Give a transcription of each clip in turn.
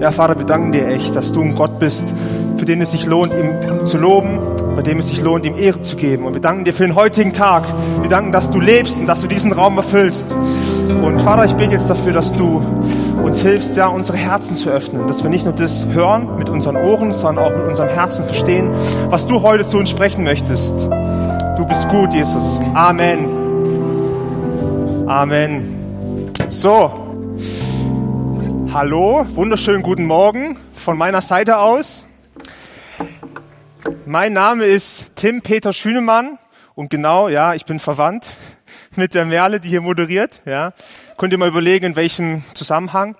Ja, Vater, wir danken dir echt, dass du ein Gott bist, für den es sich lohnt, ihm zu loben, bei dem es sich lohnt, ihm Ehre zu geben. Und wir danken dir für den heutigen Tag. Wir danken, dass du lebst und dass du diesen Raum erfüllst. Und Vater, ich bete jetzt dafür, dass du uns hilfst, ja, unsere Herzen zu öffnen, dass wir nicht nur das hören mit unseren Ohren, sondern auch mit unserem Herzen verstehen, was du heute zu uns sprechen möchtest. Du bist gut, Jesus. Amen. Amen. So. Hallo, wunderschönen guten Morgen von meiner Seite aus. Mein Name ist Tim Peter Schünemann und genau, ja, ich bin verwandt mit der Merle, die hier moderiert. Ja, könnt ihr mal überlegen, in welchem Zusammenhang.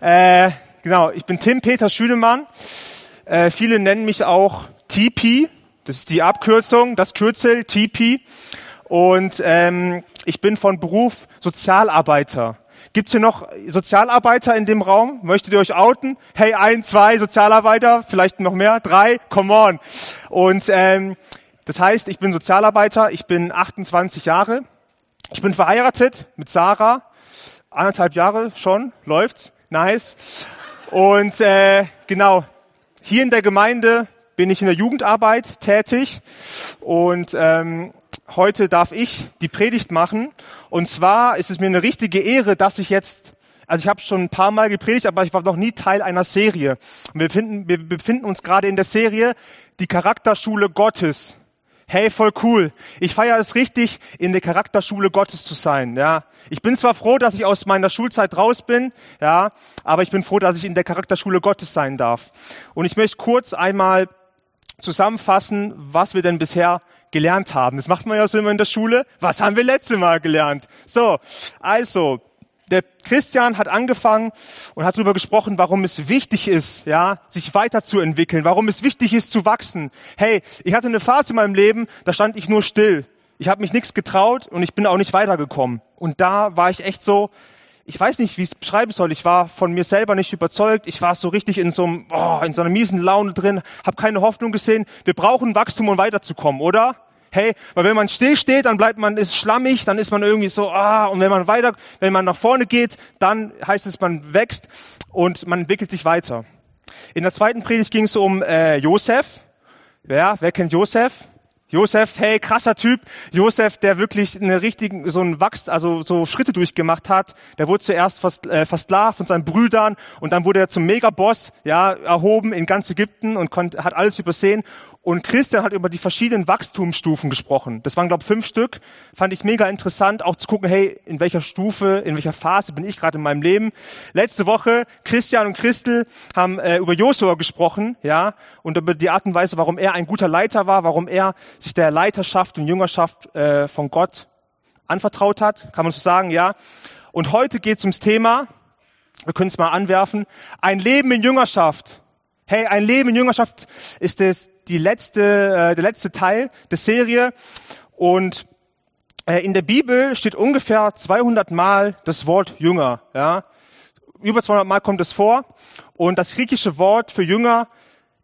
Äh, genau, ich bin Tim Peter Schünemann. Äh, viele nennen mich auch TP. Das ist die Abkürzung, das Kürzel TP. Und ähm, ich bin von Beruf Sozialarbeiter. Gibt's hier noch Sozialarbeiter in dem Raum? Möchtet ihr euch outen? Hey, ein, zwei Sozialarbeiter, vielleicht noch mehr, drei, come on. Und ähm, das heißt, ich bin Sozialarbeiter, ich bin 28 Jahre, ich bin verheiratet mit Sarah, anderthalb Jahre schon, läuft's, nice. Und äh, genau, hier in der Gemeinde bin ich in der Jugendarbeit tätig und ähm, heute darf ich die Predigt machen. Und zwar ist es mir eine richtige Ehre, dass ich jetzt, also ich habe schon ein paar Mal gepredigt, aber ich war noch nie Teil einer Serie. Und wir, finden, wir befinden uns gerade in der Serie Die Charakterschule Gottes. Hey, voll cool. Ich feiere es richtig, in der Charakterschule Gottes zu sein. Ja, ich bin zwar froh, dass ich aus meiner Schulzeit raus bin, ja, aber ich bin froh, dass ich in der Charakterschule Gottes sein darf. Und ich möchte kurz einmal zusammenfassen, was wir denn bisher gelernt haben. Das macht man ja so immer in der Schule. Was haben wir letzte Mal gelernt? So, also, der Christian hat angefangen und hat darüber gesprochen, warum es wichtig ist, ja, sich weiterzuentwickeln, warum es wichtig ist zu wachsen. Hey, ich hatte eine Phase in meinem Leben, da stand ich nur still. Ich habe mich nichts getraut und ich bin auch nicht weitergekommen. Und da war ich echt so, ich weiß nicht, wie ich es beschreiben soll. Ich war von mir selber nicht überzeugt. Ich war so richtig in so, einem, oh, in so einer miesen Laune drin, habe keine Hoffnung gesehen. Wir brauchen Wachstum, um weiterzukommen, oder? Hey, weil wenn man still steht, dann bleibt man, ist schlammig, dann ist man irgendwie so, ah, und wenn man weiter, wenn man nach vorne geht, dann heißt es, man wächst und man entwickelt sich weiter. In der zweiten Predigt ging es um äh, Josef. Ja, wer kennt Josef? Josef, hey, krasser Typ. Josef, der wirklich eine richtigen, so ein Wachs, also so Schritte durchgemacht hat. Der wurde zuerst fast, äh, von seinen Brüdern und dann wurde er zum Megaboss, ja, erhoben in ganz Ägypten und konnte, hat alles übersehen. Und Christian hat über die verschiedenen Wachstumsstufen gesprochen. Das waren, glaube ich, fünf Stück. Fand ich mega interessant, auch zu gucken, hey, in welcher Stufe, in welcher Phase bin ich gerade in meinem Leben. Letzte Woche, Christian und Christel haben äh, über Josua gesprochen, ja, und über die Art und Weise, warum er ein guter Leiter war, warum er sich der Leiterschaft und Jüngerschaft äh, von Gott anvertraut hat, kann man so sagen, ja. Und heute geht es ums Thema, wir können es mal anwerfen, ein Leben in Jüngerschaft. Hey, ein Leben in Jüngerschaft ist es die letzte, äh, der letzte Teil der Serie. Und äh, in der Bibel steht ungefähr 200 Mal das Wort Jünger. Ja? Über 200 Mal kommt es vor. Und das griechische Wort für Jünger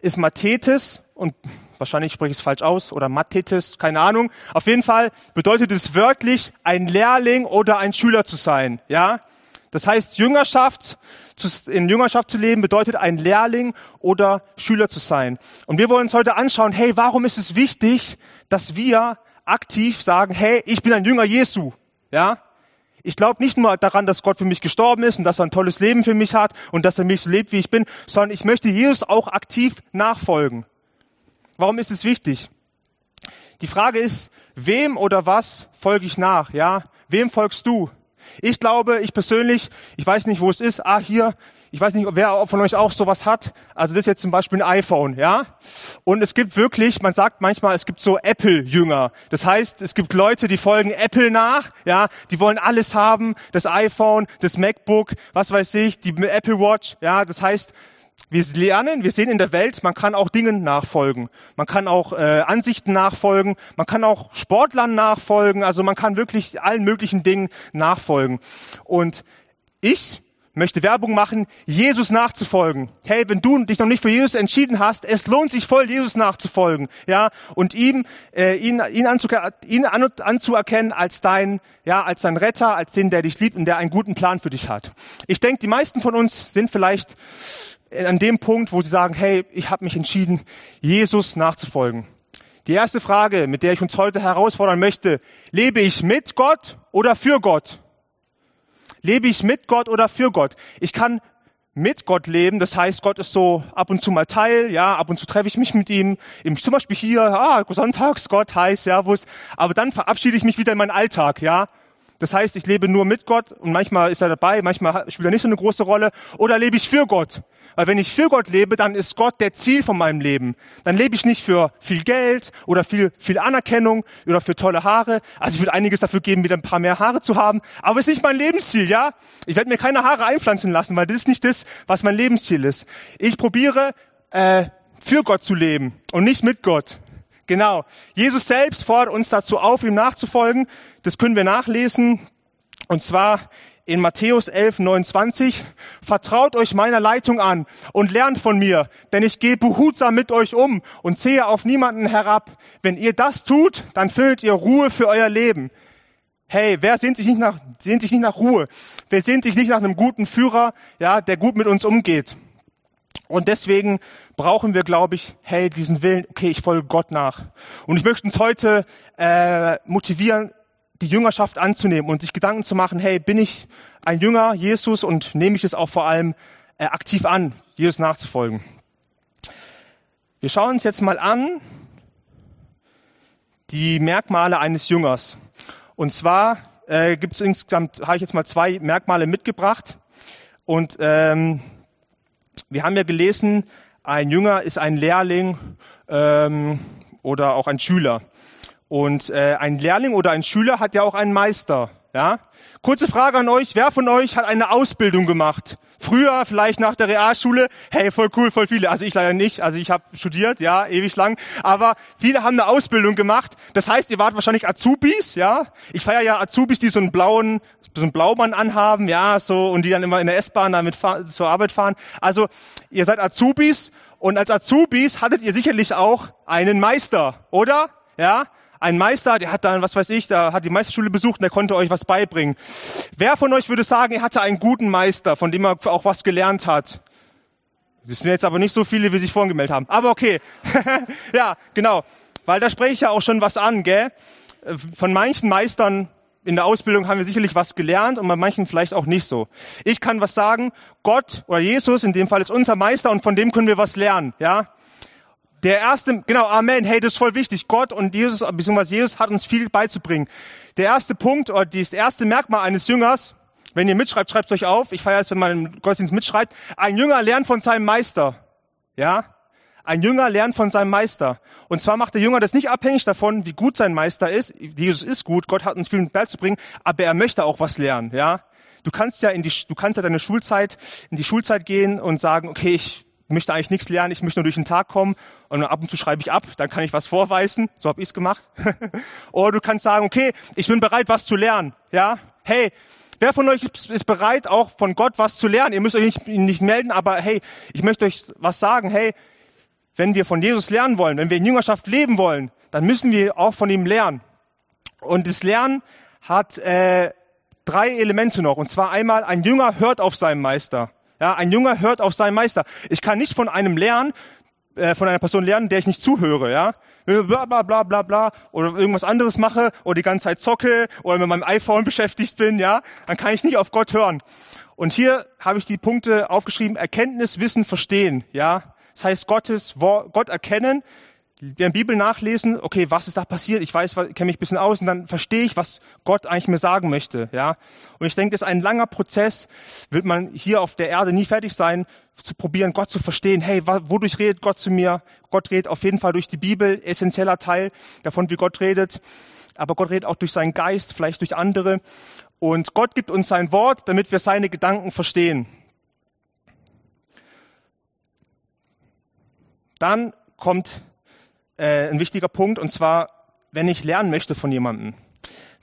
ist Mathetes. Und wahrscheinlich spreche ich es falsch aus. Oder Mathetes, keine Ahnung. Auf jeden Fall bedeutet es wörtlich, ein Lehrling oder ein Schüler zu sein. Ja? Das heißt, Jüngerschaft, in Jüngerschaft zu leben, bedeutet ein Lehrling oder Schüler zu sein. Und wir wollen uns heute anschauen, hey, warum ist es wichtig, dass wir aktiv sagen, hey, ich bin ein Jünger Jesu, ja? Ich glaube nicht nur daran, dass Gott für mich gestorben ist und dass er ein tolles Leben für mich hat und dass er mich so lebt, wie ich bin, sondern ich möchte Jesus auch aktiv nachfolgen. Warum ist es wichtig? Die Frage ist, wem oder was folge ich nach, ja? Wem folgst du? Ich glaube, ich persönlich, ich weiß nicht, wo es ist, ah, hier, ich weiß nicht, wer von euch auch sowas hat. Also das ist jetzt zum Beispiel ein iPhone, ja. Und es gibt wirklich, man sagt manchmal, es gibt so Apple-Jünger. Das heißt, es gibt Leute, die folgen Apple nach, ja. Die wollen alles haben, das iPhone, das MacBook, was weiß ich, die Apple Watch, ja. Das heißt, wir lernen, wir sehen in der Welt, man kann auch Dingen nachfolgen. Man kann auch äh, Ansichten nachfolgen. Man kann auch Sportlern nachfolgen. Also man kann wirklich allen möglichen Dingen nachfolgen. Und ich möchte Werbung machen, Jesus nachzufolgen. Hey, wenn du dich noch nicht für Jesus entschieden hast, es lohnt sich voll, Jesus nachzufolgen, ja, und ihm, äh, ihn, ihn, anzuer ihn an, anzuerkennen als dein, ja, als dein Retter, als den, der dich liebt und der einen guten Plan für dich hat. Ich denke, die meisten von uns sind vielleicht an dem Punkt, wo sie sagen, hey, ich habe mich entschieden, Jesus nachzufolgen. Die erste Frage, mit der ich uns heute herausfordern möchte, lebe ich mit Gott oder für Gott? Lebe ich mit Gott oder für Gott? Ich kann mit Gott leben. Das heißt, Gott ist so ab und zu mal Teil, ja, ab und zu treffe ich mich mit ihm, zum Beispiel hier, ah, sonntags, Gott, heißt, Servus, aber dann verabschiede ich mich wieder in meinen Alltag, ja. Das heißt, ich lebe nur mit Gott und manchmal ist er dabei, manchmal spielt er nicht so eine große Rolle. Oder lebe ich für Gott? Weil wenn ich für Gott lebe, dann ist Gott der Ziel von meinem Leben. Dann lebe ich nicht für viel Geld oder viel, viel Anerkennung oder für tolle Haare. Also ich würde einiges dafür geben, wieder ein paar mehr Haare zu haben. Aber es ist nicht mein Lebensziel, ja? Ich werde mir keine Haare einpflanzen lassen, weil das ist nicht das, was mein Lebensziel ist. Ich probiere, äh, für Gott zu leben und nicht mit Gott. Genau. Jesus selbst fordert uns dazu auf, ihm nachzufolgen. Das können wir nachlesen. Und zwar in Matthäus 11, 29. Vertraut euch meiner Leitung an und lernt von mir, denn ich gehe behutsam mit euch um und ziehe auf niemanden herab. Wenn ihr das tut, dann findet ihr Ruhe für euer Leben. Hey, wer sehnt sich nicht nach, sehnt sich nicht nach Ruhe? Wer sehnt sich nicht nach einem guten Führer, ja, der gut mit uns umgeht? Und deswegen brauchen wir, glaube ich, hey, diesen Willen, okay, ich folge Gott nach. Und ich möchte uns heute äh, motivieren, die Jüngerschaft anzunehmen und sich Gedanken zu machen, hey, bin ich ein Jünger Jesus und nehme ich es auch vor allem äh, aktiv an, Jesus nachzufolgen. Wir schauen uns jetzt mal an die Merkmale eines Jüngers. Und zwar äh, gibt es insgesamt, habe ich jetzt mal zwei Merkmale mitgebracht. Und ähm, wir haben ja gelesen, ein Jünger ist ein Lehrling ähm, oder auch ein Schüler. Und äh, ein Lehrling oder ein Schüler hat ja auch einen Meister. Ja? Kurze Frage an euch, wer von euch hat eine Ausbildung gemacht? Früher, vielleicht nach der Realschule, hey, voll cool, voll viele. Also ich leider nicht, also ich habe studiert, ja, ewig lang. Aber viele haben eine Ausbildung gemacht. Das heißt, ihr wart wahrscheinlich Azubis, ja. Ich feiere ja Azubis, die so einen blauen, so einen Blaumann anhaben, ja, so und die dann immer in der S-Bahn damit zur Arbeit fahren. Also ihr seid Azubis und als Azubis hattet ihr sicherlich auch einen Meister, oder? Ja, ein Meister, der hat dann, was weiß ich, da hat die Meisterschule besucht und der konnte euch was beibringen. Wer von euch würde sagen, er hatte einen guten Meister, von dem er auch was gelernt hat? Das sind jetzt aber nicht so viele, wie sich vorhin gemeldet haben. Aber okay. ja, genau. Weil da spreche ich ja auch schon was an, gell? Von manchen Meistern in der Ausbildung haben wir sicherlich was gelernt und bei manchen vielleicht auch nicht so. Ich kann was sagen, Gott oder Jesus in dem Fall ist unser Meister und von dem können wir was lernen, ja? Der erste, genau, Amen. Hey, das ist voll wichtig. Gott und Jesus, beziehungsweise Jesus hat uns viel beizubringen. Der erste Punkt oder das erste Merkmal eines Jüngers, wenn ihr mitschreibt, schreibt euch auf. Ich feiere es, wenn man im Gottesdienst mitschreibt. Ein Jünger lernt von seinem Meister. Ja? Ein Jünger lernt von seinem Meister. Und zwar macht der Jünger das nicht abhängig davon, wie gut sein Meister ist. Jesus ist gut, Gott hat uns viel beizubringen, aber er möchte auch was lernen, ja? Du kannst ja in die, du kannst ja deine Schulzeit, in die Schulzeit gehen und sagen, okay, ich möchte eigentlich nichts lernen, ich möchte nur durch den Tag kommen und ab und zu schreibe ich ab, dann kann ich was vorweisen, so habe ich es gemacht. Oder du kannst sagen, okay, ich bin bereit, was zu lernen. Ja, hey, wer von euch ist bereit, auch von Gott was zu lernen? Ihr müsst euch nicht, nicht melden, aber hey, ich möchte euch was sagen. Hey, wenn wir von Jesus lernen wollen, wenn wir in Jüngerschaft leben wollen, dann müssen wir auch von ihm lernen. Und das Lernen hat äh, drei Elemente noch. Und zwar einmal, ein Jünger hört auf seinen Meister. Ja, ein Jünger hört auf seinen Meister. Ich kann nicht von einem lernen, äh, von einer Person lernen, der ich nicht zuhöre, ja. Bla bla bla bla bla oder irgendwas anderes mache oder die ganze Zeit zocke oder mit meinem iPhone beschäftigt bin, ja, dann kann ich nicht auf Gott hören. Und hier habe ich die Punkte aufgeschrieben: Erkenntnis, Wissen, Verstehen, ja. Das heißt Gottes Wort, Gott erkennen, in Bibel nachlesen, okay, was ist da passiert? Ich weiß, kenne mich ein bisschen aus und dann verstehe ich, was Gott eigentlich mir sagen möchte, ja. Und ich denke, das ist ein langer Prozess, wird man hier auf der Erde nie fertig sein, zu probieren, Gott zu verstehen. Hey, wodurch redet Gott zu mir? Gott redet auf jeden Fall durch die Bibel, essentieller Teil davon, wie Gott redet. Aber Gott redet auch durch seinen Geist, vielleicht durch andere. Und Gott gibt uns sein Wort, damit wir seine Gedanken verstehen. Dann kommt äh, ein wichtiger Punkt, und zwar, wenn ich lernen möchte von jemandem,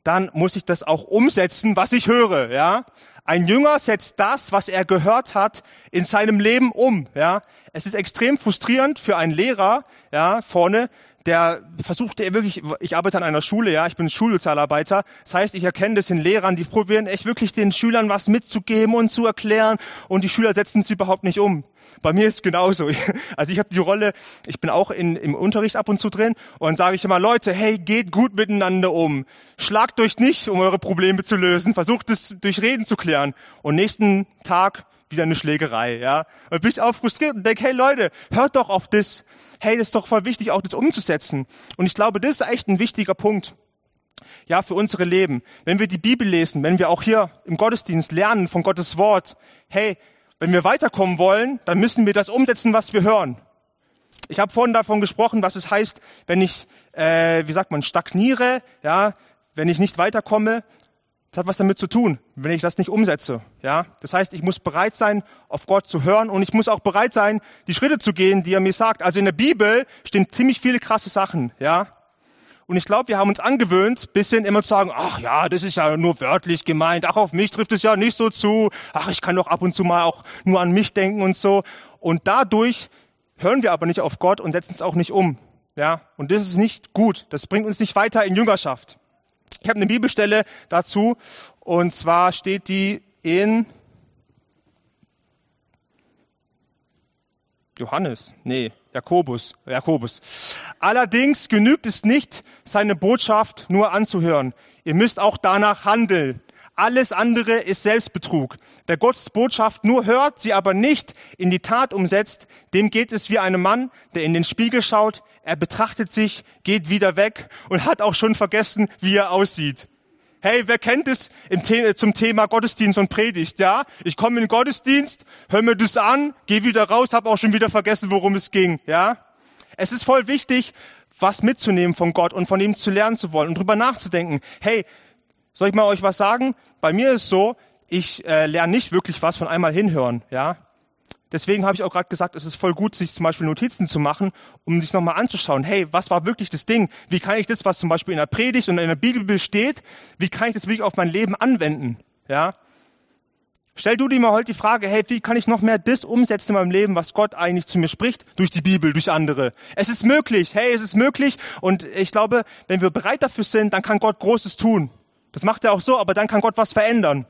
dann muss ich das auch umsetzen, was ich höre, ja. Ein Jünger setzt das, was er gehört hat, in seinem Leben um, ja. Es ist extrem frustrierend für einen Lehrer, ja, vorne, der versucht der wirklich, ich arbeite an einer Schule, ja, ich bin Schulsozialarbeiter. Das heißt, ich erkenne das in Lehrern, die probieren echt wirklich den Schülern was mitzugeben und zu erklären und die Schüler setzen es überhaupt nicht um. Bei mir ist es genauso. Also ich habe die Rolle, ich bin auch in, im Unterricht ab und zu drin und sage ich immer, Leute, hey, geht gut miteinander um. Schlagt euch nicht, um eure Probleme zu lösen. Versucht es durch Reden zu klären. Und nächsten Tag wieder eine Schlägerei, ja. Und bin ich auch frustriert und denke, hey Leute, hört doch auf das. Hey, das ist doch voll wichtig, auch das umzusetzen. Und ich glaube, das ist echt ein wichtiger Punkt. Ja, für unsere Leben. Wenn wir die Bibel lesen, wenn wir auch hier im Gottesdienst lernen von Gottes Wort, hey, wenn wir weiterkommen wollen, dann müssen wir das umsetzen, was wir hören. Ich habe vorhin davon gesprochen, was es heißt, wenn ich, äh, wie sagt man, stagniere, ja, wenn ich nicht weiterkomme, das hat was damit zu tun, wenn ich das nicht umsetze. Ja, das heißt, ich muss bereit sein, auf Gott zu hören und ich muss auch bereit sein, die Schritte zu gehen, die er mir sagt. Also in der Bibel stehen ziemlich viele krasse Sachen. Ja, und ich glaube, wir haben uns angewöhnt, bisschen immer zu sagen, ach ja, das ist ja nur wörtlich gemeint. Ach, auf mich trifft es ja nicht so zu. Ach, ich kann doch ab und zu mal auch nur an mich denken und so. Und dadurch hören wir aber nicht auf Gott und setzen es auch nicht um. Ja, und das ist nicht gut. Das bringt uns nicht weiter in Jüngerschaft. Ich habe eine Bibelstelle dazu und zwar steht die in Johannes, nee, Jakobus, Jakobus. Allerdings genügt es nicht, seine Botschaft nur anzuhören. Ihr müsst auch danach handeln. Alles andere ist Selbstbetrug. Wer Gottes Botschaft nur hört, sie aber nicht in die Tat umsetzt, dem geht es wie einem Mann, der in den Spiegel schaut, er betrachtet sich, geht wieder weg und hat auch schon vergessen, wie er aussieht. Hey, wer kennt es The zum Thema Gottesdienst und Predigt? Ja, ich komme in den Gottesdienst, höre mir das an, gehe wieder raus, habe auch schon wieder vergessen, worum es ging. Ja, es ist voll wichtig, was mitzunehmen von Gott und von ihm zu lernen zu wollen und drüber nachzudenken. Hey, soll ich mal euch was sagen? Bei mir ist so, ich äh, lerne nicht wirklich was von einmal hinhören, ja. Deswegen habe ich auch gerade gesagt, es ist voll gut, sich zum Beispiel Notizen zu machen, um sich nochmal anzuschauen. Hey, was war wirklich das Ding? Wie kann ich das, was zum Beispiel in der Predigt und in der Bibel steht, wie kann ich das wirklich auf mein Leben anwenden? Ja. Stell du dir mal heute die Frage, hey, wie kann ich noch mehr das umsetzen in meinem Leben, was Gott eigentlich zu mir spricht? Durch die Bibel, durch andere. Es ist möglich, hey, es ist möglich. Und ich glaube, wenn wir bereit dafür sind, dann kann Gott Großes tun. Das macht er auch so, aber dann kann Gott was verändern.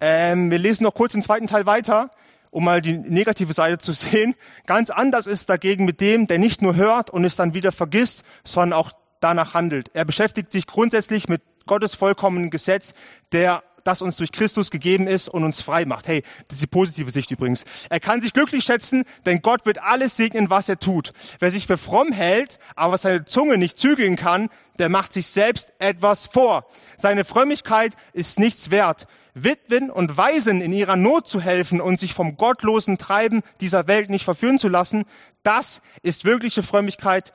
Ähm, wir lesen noch kurz den zweiten Teil weiter, um mal die negative Seite zu sehen. Ganz anders ist dagegen mit dem, der nicht nur hört und es dann wieder vergisst, sondern auch danach handelt. Er beschäftigt sich grundsätzlich mit Gottes vollkommenen Gesetz, der das uns durch Christus gegeben ist und uns frei macht. Hey, das ist die positive Sicht übrigens. Er kann sich glücklich schätzen, denn Gott wird alles segnen, was er tut. Wer sich für fromm hält, aber seine Zunge nicht zügeln kann, der macht sich selbst etwas vor. Seine Frömmigkeit ist nichts wert. Witwen und Waisen in ihrer Not zu helfen und sich vom gottlosen Treiben dieser Welt nicht verführen zu lassen, das ist wirkliche Frömmigkeit,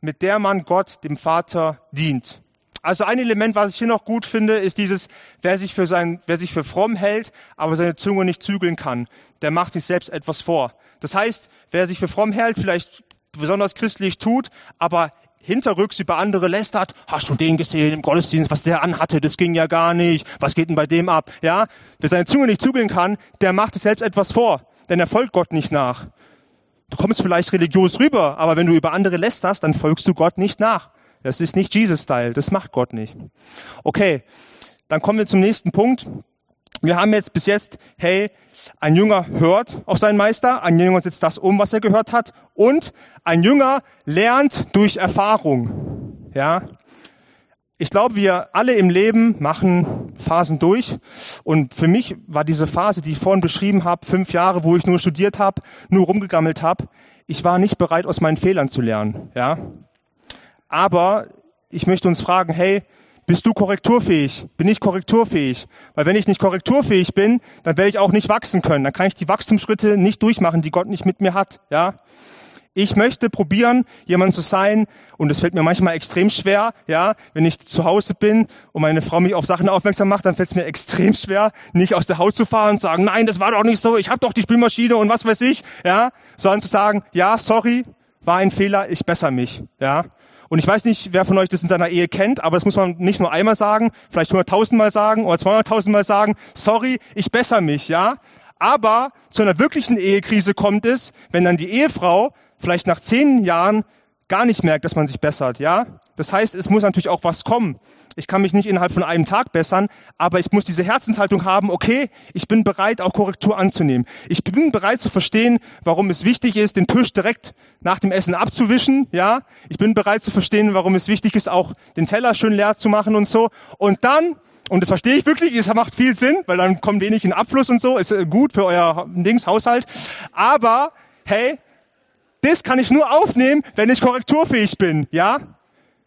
mit der man Gott, dem Vater, dient. Also ein Element, was ich hier noch gut finde, ist dieses, wer sich für sein, wer sich für fromm hält, aber seine Zunge nicht zügeln kann, der macht sich selbst etwas vor. Das heißt, wer sich für fromm hält, vielleicht besonders christlich tut, aber hinterrücks über andere lästert, hast du den gesehen im Gottesdienst, was der anhatte, das ging ja gar nicht, was geht denn bei dem ab? Ja, wer seine Zunge nicht zügeln kann, der macht es selbst etwas vor, denn er folgt Gott nicht nach. Du kommst vielleicht religiös rüber, aber wenn du über andere lästerst, dann folgst du Gott nicht nach. Das ist nicht Jesus-Style, das macht Gott nicht. Okay, dann kommen wir zum nächsten Punkt. Wir haben jetzt bis jetzt, hey, ein Jünger hört auf seinen Meister, ein Jünger setzt das um, was er gehört hat, und ein Jünger lernt durch Erfahrung. Ja, ich glaube, wir alle im Leben machen Phasen durch. Und für mich war diese Phase, die ich vorhin beschrieben habe, fünf Jahre, wo ich nur studiert habe, nur rumgegammelt habe. Ich war nicht bereit, aus meinen Fehlern zu lernen. Ja, aber ich möchte uns fragen, hey, bist du korrekturfähig? Bin ich korrekturfähig? Weil wenn ich nicht korrekturfähig bin, dann werde ich auch nicht wachsen können. Dann kann ich die Wachstumsschritte nicht durchmachen, die Gott nicht mit mir hat. Ja? Ich möchte probieren, jemand zu sein, und es fällt mir manchmal extrem schwer, ja, wenn ich zu Hause bin und meine Frau mich auf Sachen aufmerksam macht, dann fällt es mir extrem schwer, nicht aus der Haut zu fahren und zu sagen, nein, das war doch nicht so, ich habe doch die Spülmaschine und was weiß ich, ja, sondern zu sagen, ja, sorry, war ein Fehler, ich besser mich, ja. Und ich weiß nicht, wer von euch das in seiner Ehe kennt, aber das muss man nicht nur einmal sagen, vielleicht hunderttausendmal sagen oder zweihunderttausendmal sagen, sorry, ich besser mich, ja. Aber zu einer wirklichen Ehekrise kommt es, wenn dann die Ehefrau vielleicht nach zehn Jahren gar nicht merkt, dass man sich bessert, ja? Das heißt, es muss natürlich auch was kommen. Ich kann mich nicht innerhalb von einem Tag bessern, aber ich muss diese Herzenshaltung haben, okay, ich bin bereit, auch Korrektur anzunehmen. Ich bin bereit zu verstehen, warum es wichtig ist, den Tisch direkt nach dem Essen abzuwischen, ja? Ich bin bereit zu verstehen, warum es wichtig ist, auch den Teller schön leer zu machen und so. Und dann und das verstehe ich wirklich, es macht viel Sinn, weil dann kommt wenig in Abfluss und so, ist äh, gut für euer Dings, Haushalt. Aber, hey, das kann ich nur aufnehmen, wenn ich korrekturfähig bin, ja?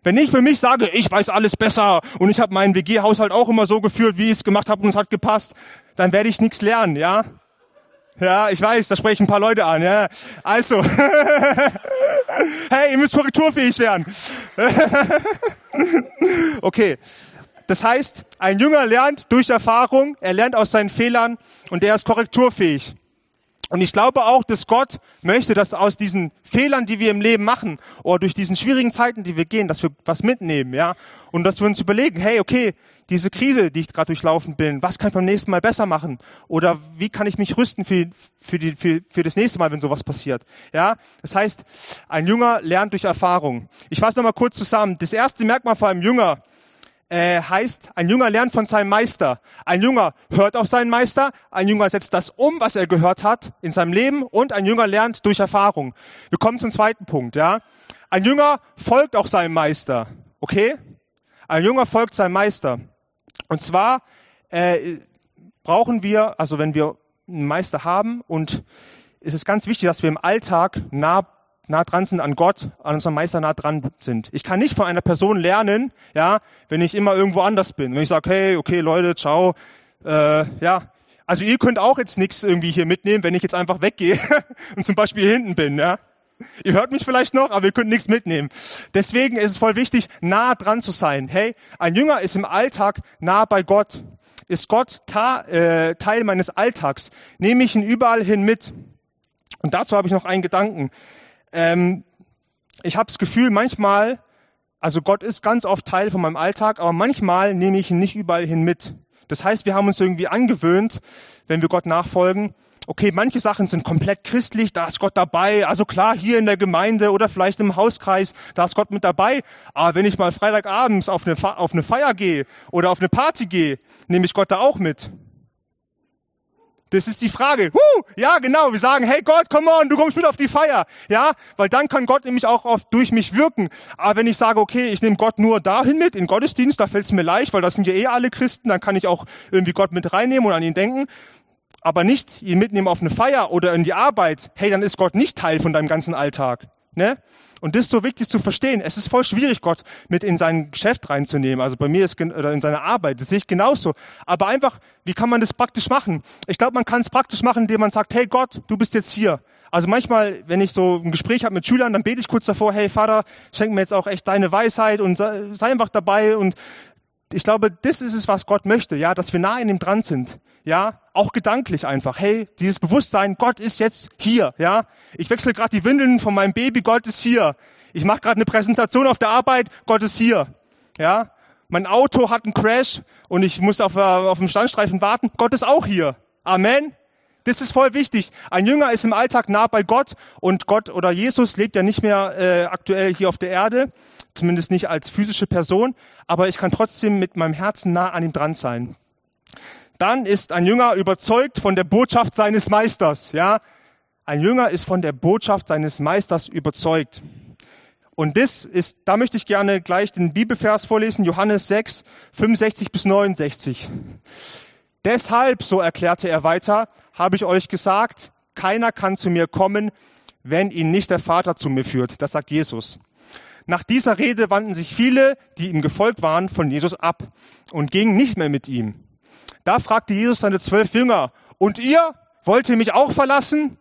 Wenn ich für mich sage, ich weiß alles besser und ich habe meinen WG-Haushalt auch immer so geführt, wie ich es gemacht habe und es hat gepasst, dann werde ich nichts lernen, ja? Ja, ich weiß, da sprechen ein paar Leute an, ja. Also, hey, ihr müsst korrekturfähig werden. okay. Das heißt, ein Jünger lernt durch Erfahrung, er lernt aus seinen Fehlern und er ist korrekturfähig. Und ich glaube auch, dass Gott möchte, dass aus diesen Fehlern, die wir im Leben machen, oder durch diesen schwierigen Zeiten, die wir gehen, dass wir was mitnehmen, ja, und dass wir uns überlegen, hey, okay, diese Krise, die ich gerade durchlaufen bin, was kann ich beim nächsten Mal besser machen? Oder wie kann ich mich rüsten für, für, die, für, für das nächste Mal, wenn sowas passiert? Ja, das heißt, ein Jünger lernt durch Erfahrung. Ich fasse nochmal kurz zusammen. Das erste Merkmal vor einem Jünger äh, heißt, ein Jünger lernt von seinem Meister. Ein Jünger hört auf seinen Meister, ein Jünger setzt das um, was er gehört hat in seinem Leben und ein Jünger lernt durch Erfahrung. Wir kommen zum zweiten Punkt, ja. Ein Jünger folgt auch seinem Meister, okay? Ein Jünger folgt seinem Meister. Und zwar äh, brauchen wir, also wenn wir einen Meister haben und es ist ganz wichtig, dass wir im Alltag nah nah dran sind an Gott, an unserem Meister nah dran sind. Ich kann nicht von einer Person lernen, ja, wenn ich immer irgendwo anders bin. Wenn ich sage, hey, okay, Leute, ciao, äh, ja. Also ihr könnt auch jetzt nichts irgendwie hier mitnehmen, wenn ich jetzt einfach weggehe und zum Beispiel hinten bin, ja. Ihr hört mich vielleicht noch, aber ihr könnt nichts mitnehmen. Deswegen ist es voll wichtig, nah dran zu sein. Hey, ein Jünger ist im Alltag nah bei Gott. Ist Gott äh, Teil meines Alltags? Nehme ich ihn überall hin mit? Und dazu habe ich noch einen Gedanken ähm, ich habe das Gefühl, manchmal, also Gott ist ganz oft Teil von meinem Alltag, aber manchmal nehme ich ihn nicht überall hin mit. Das heißt, wir haben uns irgendwie angewöhnt, wenn wir Gott nachfolgen, okay, manche Sachen sind komplett christlich, da ist Gott dabei. Also klar, hier in der Gemeinde oder vielleicht im Hauskreis, da ist Gott mit dabei. Aber wenn ich mal Freitagabends auf eine, auf eine Feier gehe oder auf eine Party gehe, nehme ich Gott da auch mit. Das ist die Frage. Huh, ja, genau. Wir sagen, hey Gott, come on, du kommst mit auf die Feier. Ja, weil dann kann Gott nämlich auch oft durch mich wirken. Aber wenn ich sage, okay, ich nehme Gott nur dahin mit, in Gottesdienst, da fällt es mir leicht, weil das sind ja eh alle Christen, dann kann ich auch irgendwie Gott mit reinnehmen und an ihn denken. Aber nicht ihn mitnehmen auf eine Feier oder in die Arbeit. Hey, dann ist Gott nicht Teil von deinem ganzen Alltag. Ne? Und das ist so wichtig zu verstehen. Es ist voll schwierig, Gott mit in sein Geschäft reinzunehmen. Also bei mir ist oder in seine Arbeit. Das sehe ich genauso. Aber einfach, wie kann man das praktisch machen? Ich glaube, man kann es praktisch machen, indem man sagt, hey Gott, du bist jetzt hier. Also manchmal, wenn ich so ein Gespräch habe mit Schülern, dann bete ich kurz davor, hey Vater, schenk mir jetzt auch echt deine Weisheit und sei einfach dabei und ich glaube, das ist es, was Gott möchte, ja, dass wir nah in ihm dran sind, ja, auch gedanklich einfach. Hey, dieses Bewusstsein, Gott ist jetzt hier, ja. Ich wechsle gerade die Windeln von meinem Baby, Gott ist hier. Ich mache gerade eine Präsentation auf der Arbeit, Gott ist hier, ja. Mein Auto hat einen Crash und ich muss auf, äh, auf dem Standstreifen warten, Gott ist auch hier. Amen. Das ist voll wichtig. Ein Jünger ist im Alltag nah bei Gott und Gott oder Jesus lebt ja nicht mehr äh, aktuell hier auf der Erde, zumindest nicht als physische Person, aber ich kann trotzdem mit meinem Herzen nah an ihm dran sein. Dann ist ein Jünger überzeugt von der Botschaft seines Meisters, ja? Ein Jünger ist von der Botschaft seines Meisters überzeugt. Und das ist, da möchte ich gerne gleich den Bibelvers vorlesen, Johannes 6, 65 bis 69. Deshalb, so erklärte er weiter, habe ich euch gesagt, keiner kann zu mir kommen, wenn ihn nicht der Vater zu mir führt. Das sagt Jesus. Nach dieser Rede wandten sich viele, die ihm gefolgt waren, von Jesus ab und gingen nicht mehr mit ihm. Da fragte Jesus seine zwölf Jünger, und ihr wollt ihr mich auch verlassen?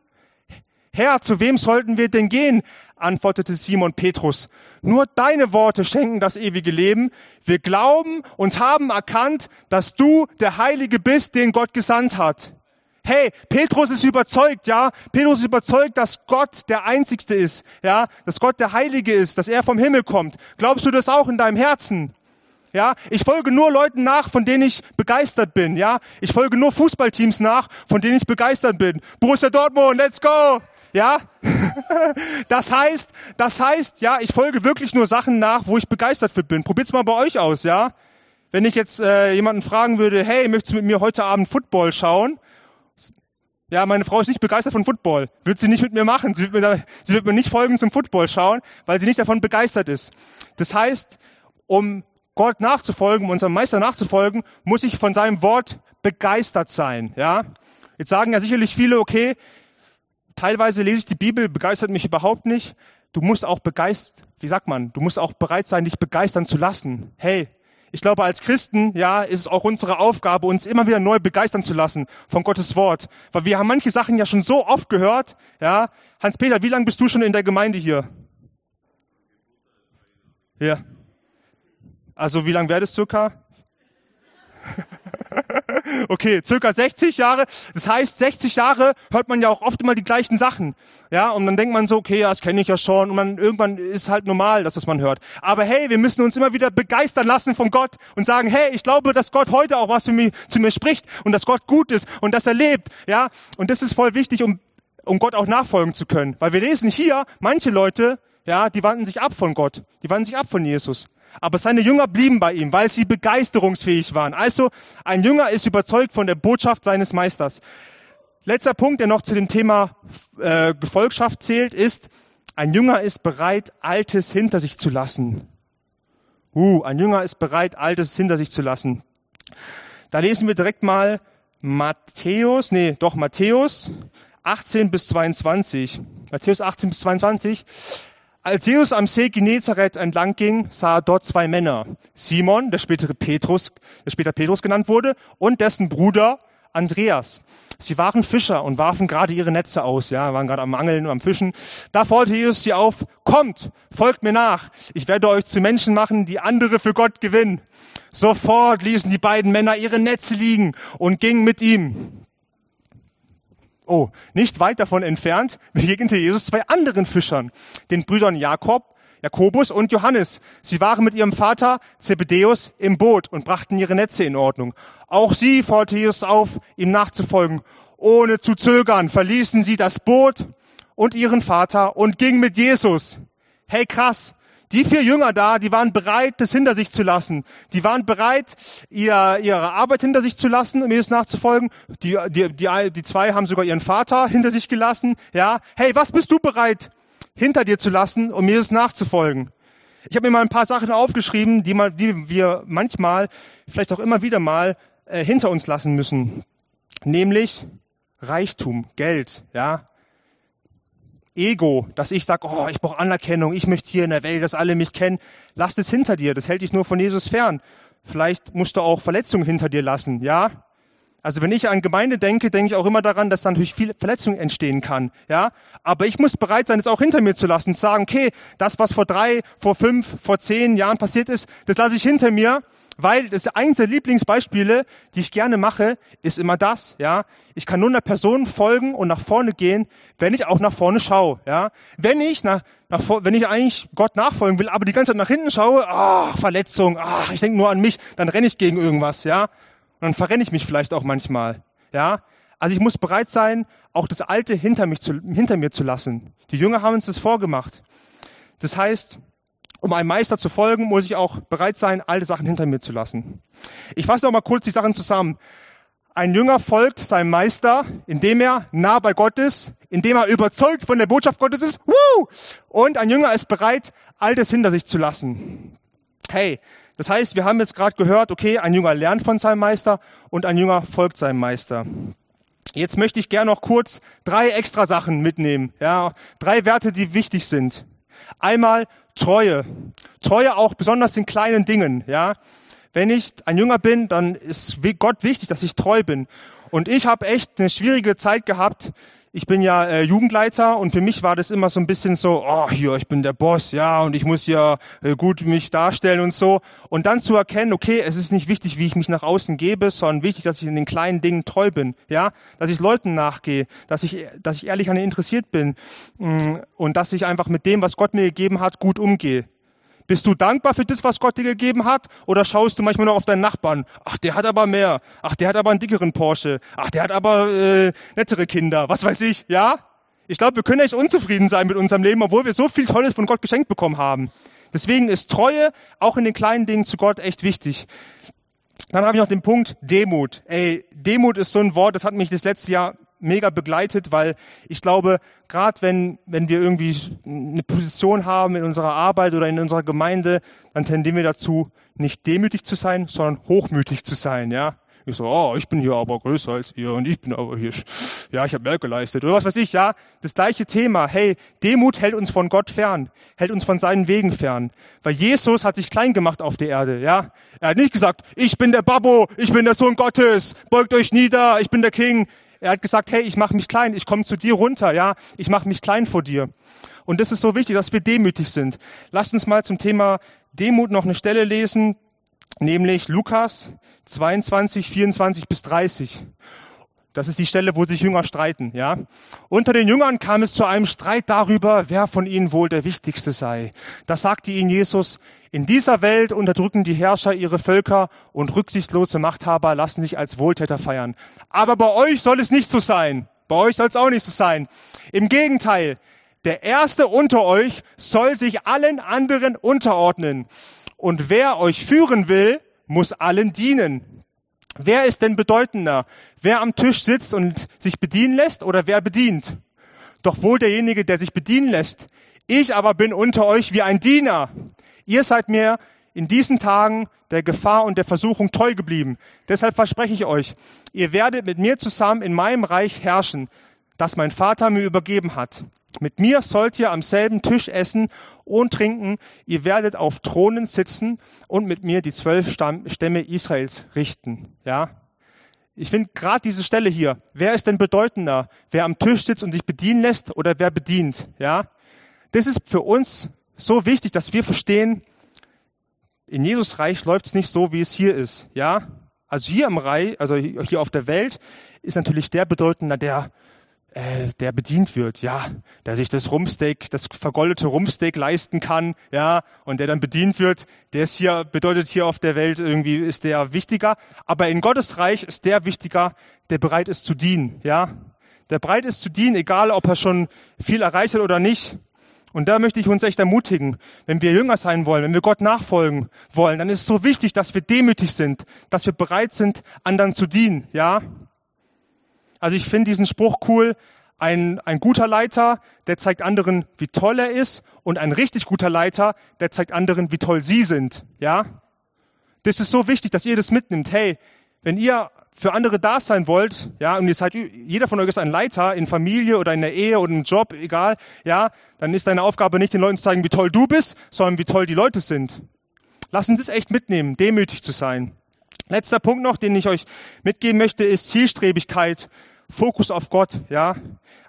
Herr, zu wem sollten wir denn gehen? antwortete Simon Petrus. Nur deine Worte schenken das ewige Leben. Wir glauben und haben erkannt, dass du der Heilige bist, den Gott gesandt hat. Hey, Petrus ist überzeugt, ja. Petrus ist überzeugt, dass Gott der Einzigste ist, ja. Dass Gott der Heilige ist, dass er vom Himmel kommt. Glaubst du das auch in deinem Herzen? Ja, ich folge nur Leuten nach, von denen ich begeistert bin. Ja, ich folge nur Fußballteams nach, von denen ich begeistert bin. Borussia Dortmund, let's go. Ja, das heißt, das heißt, ja, ich folge wirklich nur Sachen nach, wo ich begeistert für bin. Probiert's mal bei euch aus, ja. Wenn ich jetzt äh, jemanden fragen würde, hey, möchtest du mit mir heute Abend Football schauen? Ja, meine Frau ist nicht begeistert von Football. Wird sie nicht mit mir machen. Sie wird mir, da, sie wird mir nicht folgen zum Football schauen, weil sie nicht davon begeistert ist. Das heißt, um Gott nachzufolgen, unserem Meister nachzufolgen, muss ich von seinem Wort begeistert sein. Ja, jetzt sagen ja sicherlich viele, okay, teilweise lese ich die Bibel, begeistert mich überhaupt nicht. Du musst auch begeistert, wie sagt man, du musst auch bereit sein, dich begeistern zu lassen. Hey, ich glaube, als Christen, ja, ist es auch unsere Aufgabe, uns immer wieder neu begeistern zu lassen von Gottes Wort. Weil wir haben manche Sachen ja schon so oft gehört, ja. Hans-Peter, wie lange bist du schon in der Gemeinde hier? Ja. Also, wie lange wäre das circa? okay, circa 60 Jahre. Das heißt, 60 Jahre hört man ja auch oft immer die gleichen Sachen. Ja, und dann denkt man so, okay, ja, das kenne ich ja schon. Und dann irgendwann ist halt normal, dass das man hört. Aber hey, wir müssen uns immer wieder begeistern lassen von Gott und sagen, hey, ich glaube, dass Gott heute auch was für mich, zu mir spricht und dass Gott gut ist und dass er lebt. Ja, und das ist voll wichtig, um, um Gott auch nachfolgen zu können. Weil wir lesen hier, manche Leute, ja, die wandten sich ab von Gott. Die wandten sich ab von Jesus. Aber seine Jünger blieben bei ihm, weil sie begeisterungsfähig waren. Also ein Jünger ist überzeugt von der Botschaft seines Meisters. Letzter Punkt, der noch zu dem Thema äh, Gefolgschaft zählt, ist, ein Jünger ist bereit, Altes hinter sich zu lassen. Uh, ein Jünger ist bereit, Altes hinter sich zu lassen. Da lesen wir direkt mal Matthäus, nee, doch Matthäus 18 bis 22. Matthäus 18 bis 22. Als Jesus am See Genezareth entlang ging, sah er dort zwei Männer. Simon, der spätere Petrus, der später Petrus genannt wurde, und dessen Bruder Andreas. Sie waren Fischer und warfen gerade ihre Netze aus, ja, waren gerade am Angeln und am Fischen. Da forderte Jesus sie auf, kommt, folgt mir nach. Ich werde euch zu Menschen machen, die andere für Gott gewinnen. Sofort ließen die beiden Männer ihre Netze liegen und gingen mit ihm. Oh, nicht weit davon entfernt begegnete Jesus zwei anderen Fischern, den Brüdern Jakob, Jakobus und Johannes. Sie waren mit ihrem Vater Zebedeus im Boot und brachten ihre Netze in Ordnung. Auch sie forderte Jesus auf, ihm nachzufolgen. Ohne zu zögern verließen sie das Boot und ihren Vater und gingen mit Jesus. Hey krass, die vier Jünger da, die waren bereit, das hinter sich zu lassen. Die waren bereit, ihr, ihre Arbeit hinter sich zu lassen, um Jesus nachzufolgen. Die, die, die, die zwei haben sogar ihren Vater hinter sich gelassen. Ja, hey, was bist du bereit, hinter dir zu lassen, um Jesus nachzufolgen? Ich habe mir mal ein paar Sachen aufgeschrieben, die, mal, die wir manchmal, vielleicht auch immer wieder mal, äh, hinter uns lassen müssen. Nämlich Reichtum, Geld, ja. Ego, dass ich sage, oh, ich brauche Anerkennung, ich möchte hier in der Welt, dass alle mich kennen. Lass es hinter dir, das hält dich nur von Jesus fern. Vielleicht musst du auch Verletzungen hinter dir lassen, ja? Also wenn ich an Gemeinde denke, denke ich auch immer daran, dass da natürlich viel Verletzung entstehen kann, ja? Aber ich muss bereit sein, es auch hinter mir zu lassen, und sagen, okay, das, was vor drei, vor fünf, vor zehn Jahren passiert ist, das lasse ich hinter mir weil das eines der Lieblingsbeispiele, die ich gerne mache, ist immer das, ja. Ich kann nur einer Person folgen und nach vorne gehen, wenn ich auch nach vorne schaue, ja. Wenn ich nach, nach wenn ich eigentlich Gott nachfolgen will, aber die ganze Zeit nach hinten schaue, ach, Verletzung, ach, ich denke nur an mich, dann renne ich gegen irgendwas, ja. Und dann verrenne ich mich vielleicht auch manchmal, ja. Also ich muss bereit sein, auch das Alte hinter, mich zu, hinter mir zu lassen. Die Jünger haben uns das vorgemacht. Das heißt, um einem Meister zu folgen, muss ich auch bereit sein, alte Sachen hinter mir zu lassen. Ich fasse noch mal kurz die Sachen zusammen. Ein Jünger folgt seinem Meister, indem er nah bei Gott ist, indem er überzeugt von der Botschaft Gottes ist. Woo! Und ein Jünger ist bereit, Altes hinter sich zu lassen. Hey, das heißt, wir haben jetzt gerade gehört, okay, ein Jünger lernt von seinem Meister und ein Jünger folgt seinem Meister. Jetzt möchte ich gerne noch kurz drei extra Sachen mitnehmen. Ja, drei Werte, die wichtig sind. Einmal Treue. Treue auch besonders in kleinen Dingen, ja. Wenn ich ein Jünger bin, dann ist Gott wichtig, dass ich treu bin. Und ich habe echt eine schwierige Zeit gehabt, ich bin ja äh, Jugendleiter und für mich war das immer so ein bisschen so, oh hier, ich bin der Boss, ja, und ich muss ja äh, gut mich darstellen und so. Und dann zu erkennen, okay, es ist nicht wichtig, wie ich mich nach außen gebe, sondern wichtig, dass ich in den kleinen Dingen treu bin, ja, dass ich Leuten nachgehe, dass ich, dass ich ehrlich an ihnen interessiert bin mm, und dass ich einfach mit dem, was Gott mir gegeben hat, gut umgehe. Bist du dankbar für das, was Gott dir gegeben hat? Oder schaust du manchmal noch auf deinen Nachbarn? Ach, der hat aber mehr. Ach, der hat aber einen dickeren Porsche. Ach, der hat aber äh, nettere Kinder. Was weiß ich, ja? Ich glaube, wir können echt unzufrieden sein mit unserem Leben, obwohl wir so viel Tolles von Gott geschenkt bekommen haben. Deswegen ist Treue auch in den kleinen Dingen zu Gott echt wichtig. Dann habe ich noch den Punkt Demut. Ey, Demut ist so ein Wort, das hat mich das letzte Jahr mega begleitet, weil ich glaube, gerade wenn, wenn wir irgendwie eine Position haben in unserer Arbeit oder in unserer Gemeinde, dann tendieren wir dazu, nicht demütig zu sein, sondern hochmütig zu sein, ja. Ich so, oh, ich bin hier aber größer als ihr und ich bin aber hier, ja, ich habe mehr geleistet oder was weiß ich, ja. Das gleiche Thema. Hey, Demut hält uns von Gott fern, hält uns von seinen Wegen fern. Weil Jesus hat sich klein gemacht auf der Erde, ja. Er hat nicht gesagt, ich bin der Babbo, ich bin der Sohn Gottes, beugt euch nieder, ich bin der King. Er hat gesagt, hey, ich mache mich klein, ich komme zu dir runter, ja, ich mache mich klein vor dir. Und das ist so wichtig, dass wir demütig sind. Lasst uns mal zum Thema Demut noch eine Stelle lesen, nämlich Lukas 22, 24 bis 30. Das ist die Stelle, wo sich Jünger streiten, ja. Unter den Jüngern kam es zu einem Streit darüber, wer von ihnen wohl der Wichtigste sei. Da sagte ihnen Jesus, in dieser Welt unterdrücken die Herrscher ihre Völker und rücksichtslose Machthaber lassen sich als Wohltäter feiern. Aber bei euch soll es nicht so sein. Bei euch soll es auch nicht so sein. Im Gegenteil, der Erste unter euch soll sich allen anderen unterordnen. Und wer euch führen will, muss allen dienen. Wer ist denn bedeutender? Wer am Tisch sitzt und sich bedienen lässt oder wer bedient? Doch wohl derjenige, der sich bedienen lässt. Ich aber bin unter euch wie ein Diener. Ihr seid mir in diesen Tagen der Gefahr und der Versuchung treu geblieben. Deshalb verspreche ich euch, ihr werdet mit mir zusammen in meinem Reich herrschen, das mein Vater mir übergeben hat. Mit mir sollt ihr am selben Tisch essen und trinken. Ihr werdet auf Thronen sitzen und mit mir die zwölf Stämme Israels richten. Ja. Ich finde gerade diese Stelle hier. Wer ist denn bedeutender? Wer am Tisch sitzt und sich bedienen lässt oder wer bedient? Ja. Das ist für uns so wichtig, dass wir verstehen, in Jesus Reich läuft es nicht so, wie es hier ist. Ja. Also hier im Reich, also hier auf der Welt, ist natürlich der bedeutender, der äh, der bedient wird, ja, der sich das Rumpsteak, das vergoldete Rumpsteak leisten kann, ja, und der dann bedient wird, der ist hier, bedeutet hier auf der Welt irgendwie, ist der wichtiger, aber in Gottes Reich ist der wichtiger, der bereit ist zu dienen, ja, der bereit ist zu dienen, egal ob er schon viel erreicht hat oder nicht. Und da möchte ich uns echt ermutigen, wenn wir Jünger sein wollen, wenn wir Gott nachfolgen wollen, dann ist es so wichtig, dass wir demütig sind, dass wir bereit sind, anderen zu dienen, ja. Also ich finde diesen Spruch cool. Ein, ein guter Leiter, der zeigt anderen, wie toll er ist. Und ein richtig guter Leiter, der zeigt anderen, wie toll sie sind. Ja? Das ist so wichtig, dass ihr das mitnimmt. Hey, wenn ihr für andere da sein wollt, ja, und ihr seid, jeder von euch ist ein Leiter in Familie oder in der Ehe oder im Job, egal, ja, dann ist deine Aufgabe nicht den Leuten zu zeigen, wie toll du bist, sondern wie toll die Leute sind. Lass uns das echt mitnehmen, demütig zu sein. Letzter Punkt noch, den ich euch mitgeben möchte, ist Zielstrebigkeit Fokus auf Gott, ja.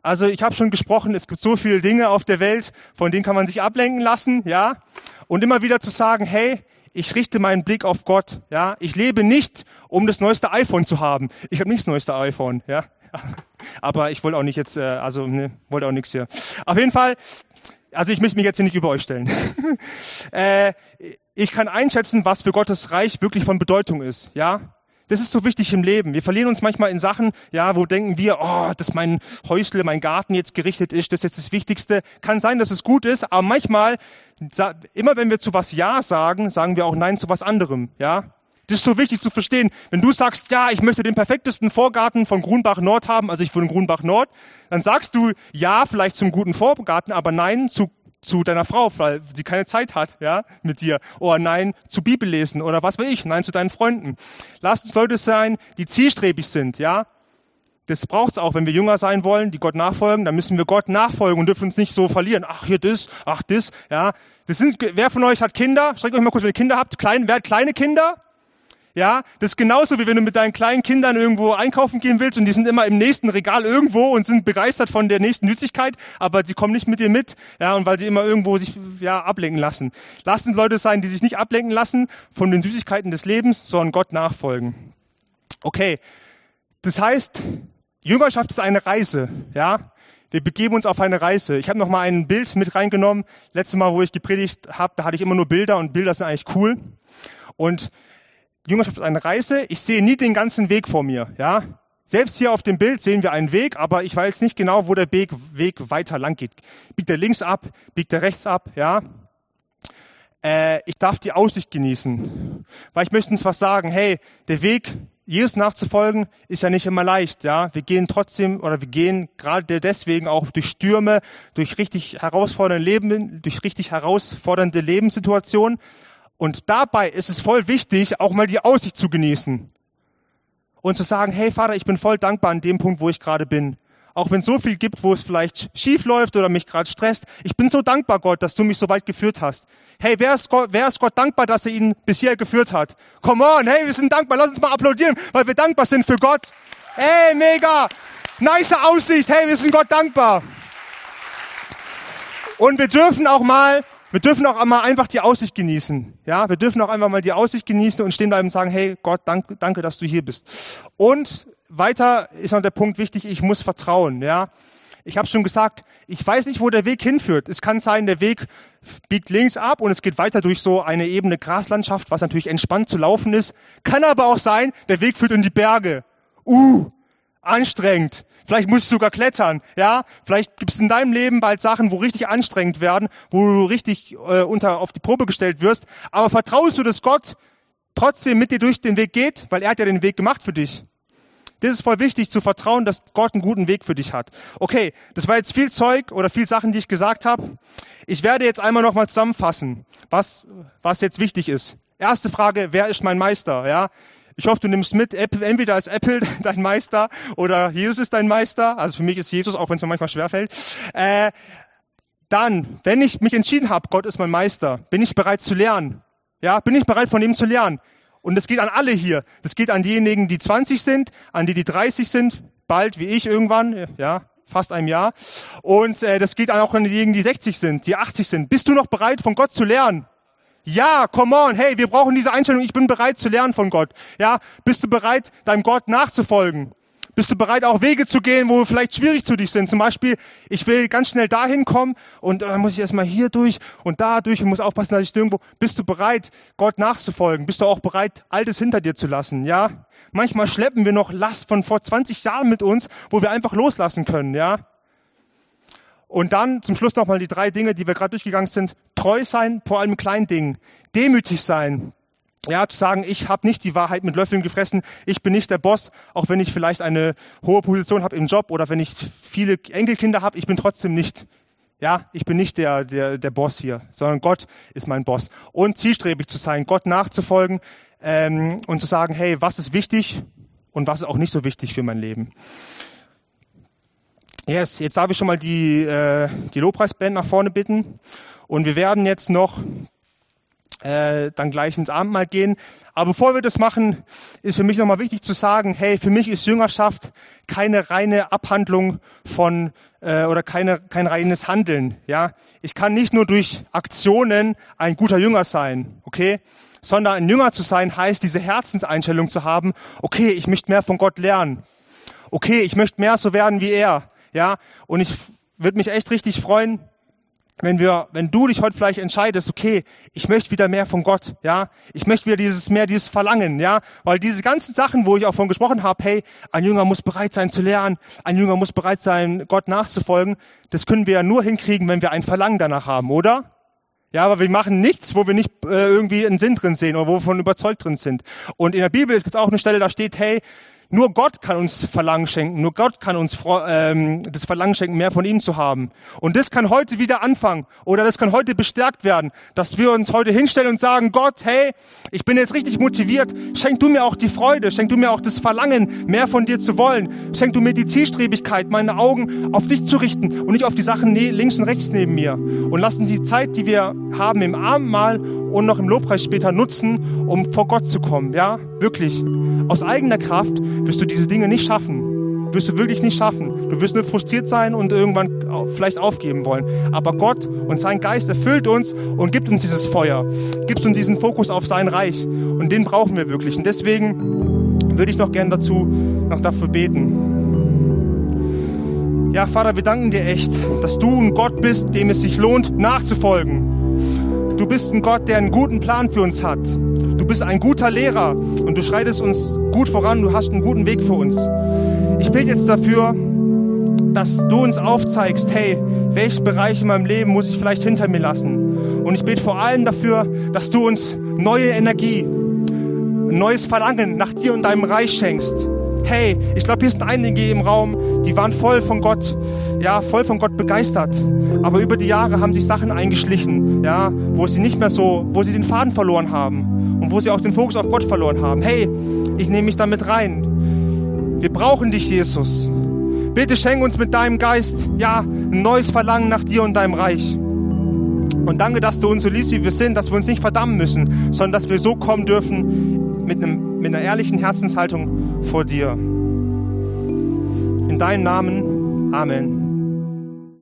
Also ich habe schon gesprochen, es gibt so viele Dinge auf der Welt, von denen kann man sich ablenken lassen, ja. Und immer wieder zu sagen, hey, ich richte meinen Blick auf Gott, ja. Ich lebe nicht, um das neueste iPhone zu haben. Ich habe nicht das neueste iPhone, ja. Aber ich wollte auch nicht jetzt, äh, also ne, wollte auch nichts hier. Auf jeden Fall, also ich möchte mich jetzt hier nicht über euch stellen. äh, ich kann einschätzen, was für Gottes Reich wirklich von Bedeutung ist, ja. Das ist so wichtig im Leben. Wir verlieren uns manchmal in Sachen, ja, wo denken wir, oh, dass mein Häusle, mein Garten jetzt gerichtet ist, das ist jetzt das Wichtigste. Kann sein, dass es gut ist, aber manchmal, immer wenn wir zu was Ja sagen, sagen wir auch Nein zu was anderem, ja. Das ist so wichtig zu verstehen. Wenn du sagst, ja, ich möchte den perfektesten Vorgarten von Grunbach Nord haben, also ich wohne in Grunbach Nord, dann sagst du ja vielleicht zum guten Vorgarten, aber nein zu zu deiner Frau, weil sie keine Zeit hat, ja, mit dir. Oder nein zu Bibel lesen oder was will ich. Nein zu deinen Freunden. Lasst uns Leute sein, die zielstrebig sind, ja. Das braucht's auch, wenn wir Jünger sein wollen, die Gott nachfolgen, dann müssen wir Gott nachfolgen und dürfen uns nicht so verlieren. Ach, hier das, ach das, ja. Das sind, wer von euch hat Kinder? Schreibt euch mal kurz, wenn ihr Kinder habt. Klein, wer hat kleine Kinder? Ja, das ist genauso wie wenn du mit deinen kleinen Kindern irgendwo einkaufen gehen willst und die sind immer im nächsten Regal irgendwo und sind begeistert von der nächsten Nützlichkeit, aber sie kommen nicht mit dir mit, ja, und weil sie immer irgendwo sich ja ablenken lassen. Lass uns Leute sein, die sich nicht ablenken lassen von den Süßigkeiten des Lebens, sondern Gott nachfolgen. Okay. Das heißt, Jüngerschaft ist eine Reise, ja. Wir begeben uns auf eine Reise. Ich habe noch mal ein Bild mit reingenommen. Letztes Mal, wo ich gepredigt habe, da hatte ich immer nur Bilder und Bilder sind eigentlich cool. Und Jüngerschaft ist eine Reise. Ich sehe nie den ganzen Weg vor mir. Ja, selbst hier auf dem Bild sehen wir einen Weg, aber ich weiß nicht genau, wo der Weg, Weg weiter lang geht. Biegt er links ab? Biegt er rechts ab? Ja. Äh, ich darf die Aussicht genießen, weil ich möchte uns was sagen. Hey, der Weg Jesus nachzufolgen ist ja nicht immer leicht, ja. Wir gehen trotzdem oder wir gehen gerade deswegen auch durch Stürme, durch richtig herausfordernde Leben, durch richtig herausfordernde Lebenssituationen. Und dabei ist es voll wichtig, auch mal die Aussicht zu genießen. Und zu sagen, hey Vater, ich bin voll dankbar an dem Punkt, wo ich gerade bin. Auch wenn es so viel gibt, wo es vielleicht schief läuft oder mich gerade stresst. Ich bin so dankbar, Gott, dass du mich so weit geführt hast. Hey, wer ist, Gott, wer ist Gott dankbar, dass er ihn bisher geführt hat? Come on, hey, wir sind dankbar. Lass uns mal applaudieren, weil wir dankbar sind für Gott. Hey, mega. Nice Aussicht. Hey, wir sind Gott dankbar. Und wir dürfen auch mal, wir dürfen auch mal einfach die Aussicht genießen. Ja, wir dürfen auch einfach mal die Aussicht genießen und stehen bleiben und sagen, hey, Gott, danke, danke, dass du hier bist. Und weiter ist noch der Punkt wichtig, ich muss vertrauen, ja. Ich habe schon gesagt, ich weiß nicht, wo der Weg hinführt. Es kann sein, der Weg biegt links ab und es geht weiter durch so eine ebene Graslandschaft, was natürlich entspannt zu laufen ist. Kann aber auch sein, der Weg führt in die Berge. Uh, anstrengend. Vielleicht musst du sogar klettern, ja. Vielleicht gibt es in deinem Leben bald Sachen, wo richtig anstrengend werden, wo du richtig äh, unter auf die Probe gestellt wirst. Aber vertraust du, dass Gott trotzdem mit dir durch den Weg geht, weil er hat ja den Weg gemacht für dich. Das ist voll wichtig zu vertrauen, dass Gott einen guten Weg für dich hat. Okay, das war jetzt viel Zeug oder viel Sachen, die ich gesagt habe. Ich werde jetzt einmal nochmal zusammenfassen, was, was jetzt wichtig ist. Erste Frage, wer ist mein Meister? Ja, ich hoffe, du nimmst mit, entweder ist Apple dein Meister oder Jesus ist dein Meister. Also für mich ist Jesus, auch wenn es mir manchmal schwerfällt. Äh, dann, wenn ich mich entschieden habe, Gott ist mein Meister, bin ich bereit zu lernen. Ja, bin ich bereit von ihm zu lernen. Und das geht an alle hier. Das geht an diejenigen, die 20 sind, an die, die 30 sind, bald wie ich irgendwann, ja, fast einem Jahr. Und äh, das geht auch an diejenigen, die 60 sind, die 80 sind. Bist du noch bereit, von Gott zu lernen? Ja, come on, hey, wir brauchen diese Einstellung, ich bin bereit zu lernen von Gott. Ja, bist du bereit, deinem Gott nachzufolgen? Bist du bereit, auch Wege zu gehen, wo vielleicht schwierig zu dich sind? Zum Beispiel, ich will ganz schnell dahin kommen und dann muss ich erstmal hier durch und da durch und muss aufpassen, dass ich irgendwo. Bist du bereit, Gott nachzufolgen? Bist du auch bereit, Altes hinter dir zu lassen? Ja? Manchmal schleppen wir noch Last von vor 20 Jahren mit uns, wo wir einfach loslassen können, ja? Und dann zum Schluss nochmal die drei Dinge, die wir gerade durchgegangen sind. Treu sein, vor allem kleinen Dingen. Demütig sein, ja, zu sagen, ich habe nicht die Wahrheit mit Löffeln gefressen, ich bin nicht der Boss, auch wenn ich vielleicht eine hohe Position habe im Job oder wenn ich viele Enkelkinder habe, ich bin trotzdem nicht, ja, ich bin nicht der, der, der Boss hier, sondern Gott ist mein Boss. Und zielstrebig zu sein, Gott nachzufolgen ähm, und zu sagen, hey, was ist wichtig und was ist auch nicht so wichtig für mein Leben. Yes, jetzt darf ich schon mal die, äh, die Lobpreisband nach vorne bitten. Und wir werden jetzt noch äh, dann gleich ins Abendmahl gehen. Aber bevor wir das machen, ist für mich nochmal wichtig zu sagen, hey, für mich ist Jüngerschaft keine reine Abhandlung von äh, oder keine, kein reines Handeln. Ja, Ich kann nicht nur durch Aktionen ein guter Jünger sein, okay? Sondern ein Jünger zu sein heißt, diese Herzenseinstellung zu haben, okay, ich möchte mehr von Gott lernen. Okay, ich möchte mehr so werden wie er. Ja, und ich würde mich echt richtig freuen, wenn wir, wenn du dich heute vielleicht entscheidest, okay, ich möchte wieder mehr von Gott, ja, ich möchte wieder dieses mehr, dieses Verlangen, ja, weil diese ganzen Sachen, wo ich auch von gesprochen habe, hey, ein Jünger muss bereit sein zu lernen, ein Jünger muss bereit sein, Gott nachzufolgen, das können wir ja nur hinkriegen, wenn wir ein Verlangen danach haben, oder? Ja, aber wir machen nichts, wo wir nicht äh, irgendwie einen Sinn drin sehen oder wo wir von überzeugt drin sind. Und in der Bibel gibt es auch eine Stelle, da steht, hey, nur Gott kann uns Verlangen schenken. Nur Gott kann uns ähm, das Verlangen schenken, mehr von ihm zu haben. Und das kann heute wieder anfangen oder das kann heute bestärkt werden, dass wir uns heute hinstellen und sagen, Gott, hey, ich bin jetzt richtig motiviert. Schenk du mir auch die Freude, schenk du mir auch das Verlangen, mehr von dir zu wollen. Schenk du mir die Zielstrebigkeit, meine Augen auf dich zu richten und nicht auf die Sachen links und rechts neben mir. Und lassen die Zeit, die wir haben im Abendmahl und noch im Lobpreis später nutzen, um vor Gott zu kommen. Ja, wirklich. Aus eigener Kraft wirst du diese Dinge nicht schaffen. Wirst du wirklich nicht schaffen. Du wirst nur frustriert sein und irgendwann vielleicht aufgeben wollen. Aber Gott und sein Geist erfüllt uns und gibt uns dieses Feuer, gibt uns diesen Fokus auf sein Reich. Und den brauchen wir wirklich. Und deswegen würde ich noch gern dazu, noch dafür beten. Ja, Vater, wir danken dir echt, dass du ein Gott bist, dem es sich lohnt, nachzufolgen. Du bist ein Gott, der einen guten Plan für uns hat. Du bist ein guter Lehrer und du schreitest uns gut voran. Du hast einen guten Weg für uns. Ich bete jetzt dafür, dass du uns aufzeigst, hey, welche Bereiche in meinem Leben muss ich vielleicht hinter mir lassen? Und ich bete vor allem dafür, dass du uns neue Energie, neues Verlangen nach dir und deinem Reich schenkst. Hey, ich glaube, hier sind einige im Raum, die waren voll von Gott, ja, voll von Gott begeistert. Aber über die Jahre haben sich Sachen eingeschlichen, ja, wo sie nicht mehr so, wo sie den Faden verloren haben wo sie auch den Fokus auf Gott verloren haben. Hey, ich nehme mich damit rein. Wir brauchen dich, Jesus. Bitte schenk uns mit deinem Geist, ja, ein neues Verlangen nach dir und deinem Reich. Und danke, dass du uns so liebst, wie wir sind, dass wir uns nicht verdammen müssen, sondern dass wir so kommen dürfen mit, einem, mit einer ehrlichen Herzenshaltung vor dir. In deinem Namen. Amen.